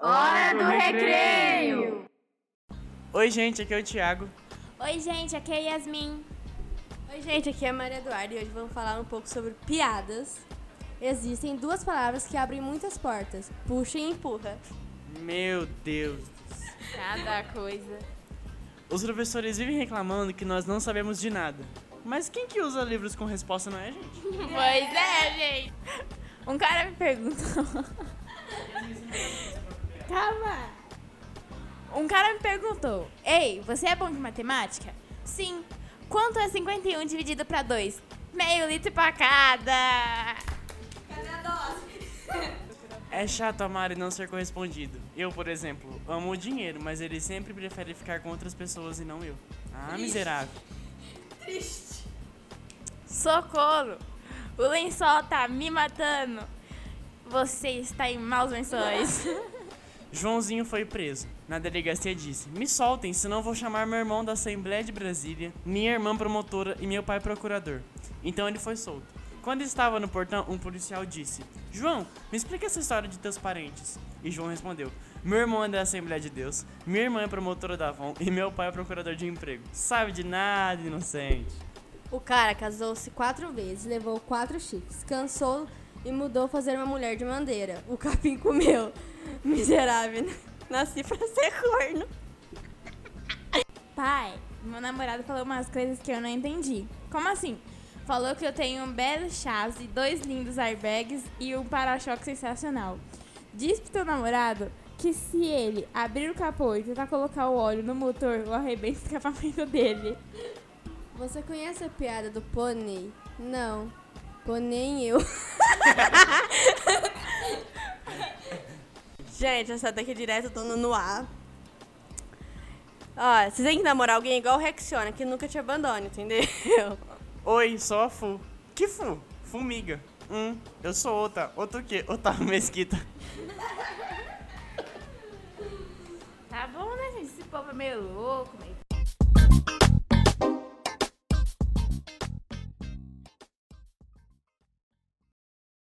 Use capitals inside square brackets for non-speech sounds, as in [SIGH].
Hora do recreio! Oi, gente, aqui é o Thiago. Oi, gente, aqui é a Yasmin. Oi, gente, aqui é a Maria Eduarda e hoje vamos falar um pouco sobre piadas. Existem duas palavras que abrem muitas portas: puxa e empurra. Meu Deus. Cada coisa. Os professores vivem reclamando que nós não sabemos de nada. Mas quem que usa livros com resposta não é a gente? Pois é, gente. Um cara me perguntou. Calma. Um cara me perguntou: Ei, você é bom de matemática? Sim. Quanto é 51 dividido pra 2? Meio litro pra cada. [LAUGHS] É chato amar e não ser correspondido. Eu, por exemplo, amo o dinheiro, mas ele sempre prefere ficar com outras pessoas e não eu. Ah, miserável. Socorro! O lençol tá me matando. Você está em maus lençóis. [LAUGHS] Joãozinho foi preso. Na delegacia disse: Me soltem, senão vou chamar meu irmão da Assembleia de Brasília, minha irmã promotora e meu pai procurador. Então ele foi solto. Quando estava no portão, um policial disse: João, me explica essa história de teus parentes. E João respondeu: Meu irmão é da Assembleia de Deus, minha irmã é promotora da Avon e meu pai é procurador de emprego. Sabe de nada, inocente. O cara casou-se quatro vezes, levou quatro chifres, cansou e mudou fazer uma mulher de madeira. O capim comeu. [LAUGHS] Miserável. né? Nasci pra ser corno. Pai, meu namorado falou umas coisas que eu não entendi. Como assim? Falou que eu tenho um belo chassi, dois lindos airbags e um para-choque sensacional. Diz pro teu namorado que se ele abrir o capô e tentar colocar o óleo no motor, eu arrebento o escapamento dele. Você conhece a piada do pônei? Não. Pônei eu. [LAUGHS] Gente, essa daqui é direto do no ar. Ó, vocês têm que namorar alguém igual o Rexiona, que nunca te abandone, entendeu? Oi, sou a Fu. Que Fu? Fumiga. Hum, eu sou outra. Outra o quê? Otávio Mesquita. Tá bom, né, gente? Esse povo é meio louco, meio